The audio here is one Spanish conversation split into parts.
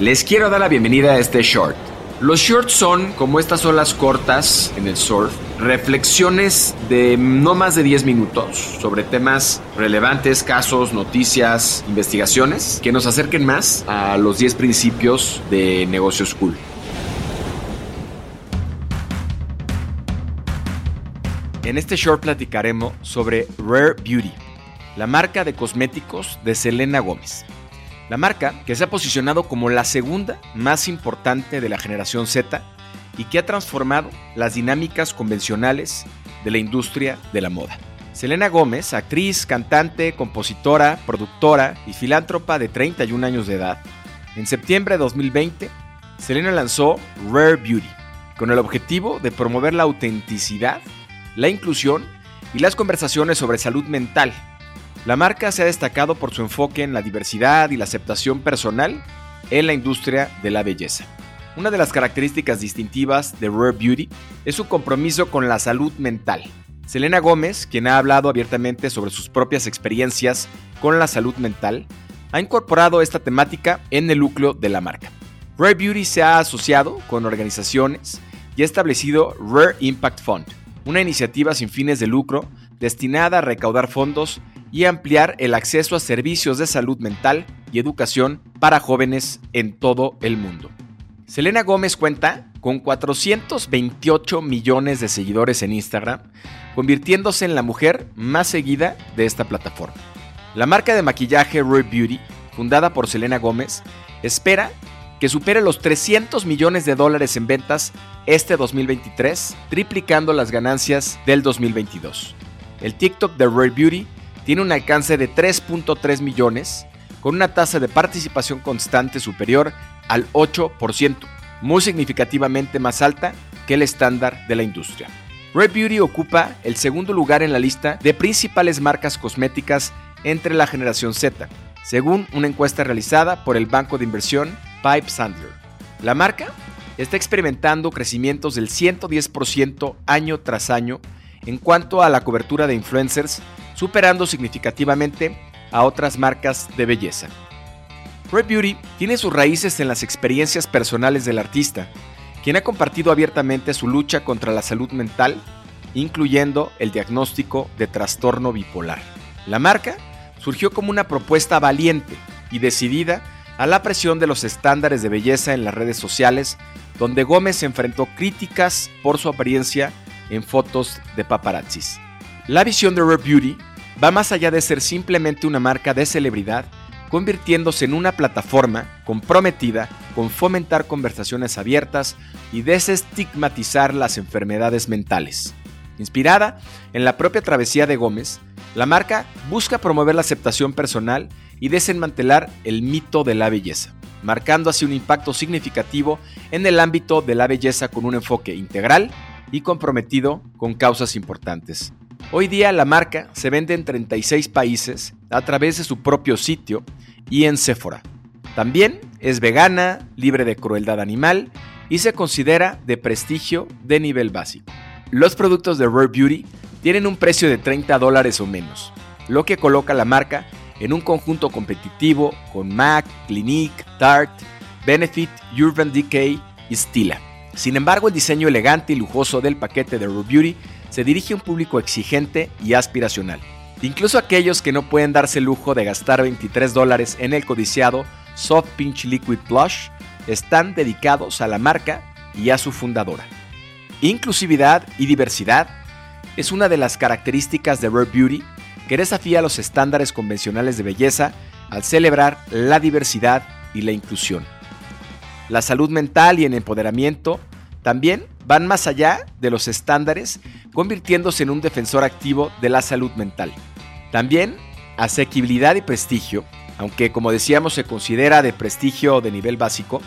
Les quiero dar la bienvenida a este short. Los shorts son, como estas olas cortas en el surf, reflexiones de no más de 10 minutos sobre temas relevantes, casos, noticias, investigaciones, que nos acerquen más a los 10 principios de negocios cool. En este short platicaremos sobre Rare Beauty, la marca de cosméticos de Selena Gómez. La marca, que se ha posicionado como la segunda más importante de la generación Z y que ha transformado las dinámicas convencionales de la industria de la moda. Selena Gómez, actriz, cantante, compositora, productora y filántropa de 31 años de edad, en septiembre de 2020, Selena lanzó Rare Beauty, con el objetivo de promover la autenticidad, la inclusión y las conversaciones sobre salud mental la marca se ha destacado por su enfoque en la diversidad y la aceptación personal en la industria de la belleza. Una de las características distintivas de Rare Beauty es su compromiso con la salud mental. Selena Gómez, quien ha hablado abiertamente sobre sus propias experiencias con la salud mental, ha incorporado esta temática en el núcleo de la marca. Rare Beauty se ha asociado con organizaciones y ha establecido Rare Impact Fund, una iniciativa sin fines de lucro destinada a recaudar fondos y ampliar el acceso a servicios de salud mental y educación para jóvenes en todo el mundo. Selena Gómez cuenta con 428 millones de seguidores en Instagram, convirtiéndose en la mujer más seguida de esta plataforma. La marca de maquillaje Rare Beauty, fundada por Selena Gómez, espera que supere los 300 millones de dólares en ventas este 2023, triplicando las ganancias del 2022. El TikTok de Rare Beauty tiene un alcance de 3.3 millones, con una tasa de participación constante superior al 8%, muy significativamente más alta que el estándar de la industria. Red Beauty ocupa el segundo lugar en la lista de principales marcas cosméticas entre la generación Z, según una encuesta realizada por el banco de inversión Pipe Sandler. La marca está experimentando crecimientos del 110% año tras año en cuanto a la cobertura de influencers superando significativamente a otras marcas de belleza. Red Beauty tiene sus raíces en las experiencias personales del artista, quien ha compartido abiertamente su lucha contra la salud mental, incluyendo el diagnóstico de trastorno bipolar. La marca surgió como una propuesta valiente y decidida a la presión de los estándares de belleza en las redes sociales, donde Gómez enfrentó críticas por su apariencia en fotos de paparazzis. La visión de Rare Beauty va más allá de ser simplemente una marca de celebridad, convirtiéndose en una plataforma comprometida con fomentar conversaciones abiertas y desestigmatizar las enfermedades mentales. Inspirada en la propia travesía de Gómez, la marca busca promover la aceptación personal y desmantelar el mito de la belleza, marcando así un impacto significativo en el ámbito de la belleza con un enfoque integral y comprometido con causas importantes. Hoy día la marca se vende en 36 países a través de su propio sitio y en Sephora. También es vegana, libre de crueldad animal y se considera de prestigio de nivel básico. Los productos de Rare Beauty tienen un precio de 30 dólares o menos, lo que coloca la marca en un conjunto competitivo con MAC, Clinique, Tarte, Benefit, Urban Decay y Stila. Sin embargo, el diseño elegante y lujoso del paquete de Rare Beauty se dirige a un público exigente y aspiracional. Incluso aquellos que no pueden darse el lujo de gastar 23 dólares en el codiciado Soft Pinch Liquid Blush están dedicados a la marca y a su fundadora. Inclusividad y diversidad es una de las características de Rare Beauty que desafía los estándares convencionales de belleza al celebrar la diversidad y la inclusión. La salud mental y el empoderamiento también van más allá de los estándares, convirtiéndose en un defensor activo de la salud mental. También, asequibilidad y prestigio Aunque como decíamos se considera de prestigio de nivel básico,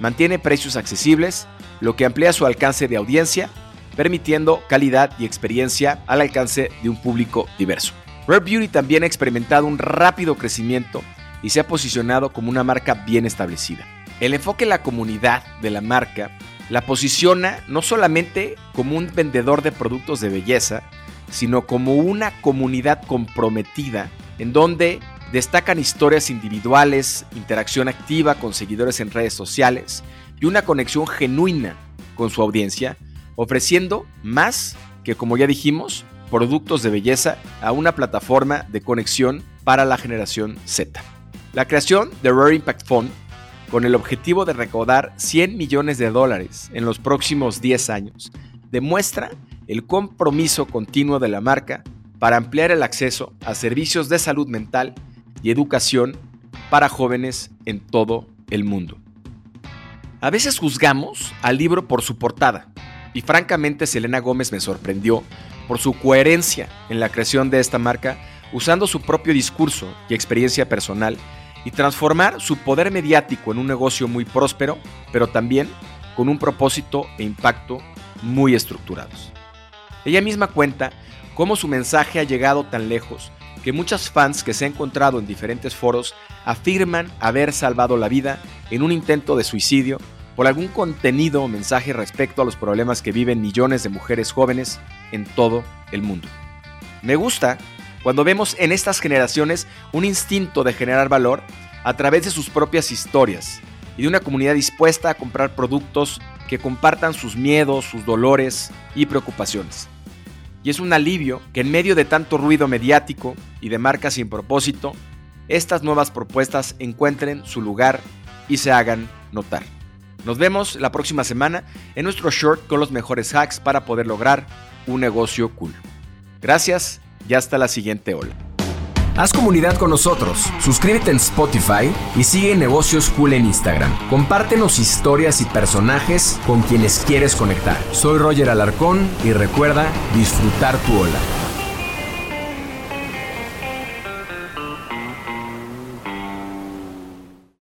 mantiene precios accesibles, lo que amplía su alcance de audiencia, permitiendo calidad y experiencia al alcance de un público diverso. Rare Beauty también ha experimentado un rápido crecimiento y se ha posicionado como una marca bien establecida. El enfoque en la comunidad de la marca la posiciona no solamente como un vendedor de productos de belleza, sino como una comunidad comprometida en donde destacan historias individuales, interacción activa con seguidores en redes sociales y una conexión genuina con su audiencia, ofreciendo más que, como ya dijimos, productos de belleza a una plataforma de conexión para la generación Z. La creación de Rare Impact Fund, con el objetivo de recaudar 100 millones de dólares en los próximos 10 años, demuestra el compromiso continuo de la marca para ampliar el acceso a servicios de salud mental y educación para jóvenes en todo el mundo. A veces juzgamos al libro por su portada, y francamente Selena Gómez me sorprendió por su coherencia en la creación de esta marca, usando su propio discurso y experiencia personal y transformar su poder mediático en un negocio muy próspero, pero también con un propósito e impacto muy estructurados. Ella misma cuenta cómo su mensaje ha llegado tan lejos que muchas fans que se han encontrado en diferentes foros afirman haber salvado la vida en un intento de suicidio por algún contenido o mensaje respecto a los problemas que viven millones de mujeres jóvenes en todo el mundo. Me gusta cuando vemos en estas generaciones un instinto de generar valor a través de sus propias historias y de una comunidad dispuesta a comprar productos que compartan sus miedos, sus dolores y preocupaciones y es un alivio que en medio de tanto ruido mediático y de marcas sin propósito, estas nuevas propuestas encuentren su lugar y se hagan notar. Nos vemos la próxima semana en nuestro short con los mejores hacks para poder lograr un negocio cool. Gracias y hasta la siguiente ola. Haz comunidad con nosotros, suscríbete en Spotify y sigue Negocios Cool en Instagram. Compártenos historias y personajes con quienes quieres conectar. Soy Roger Alarcón y recuerda disfrutar tu ola.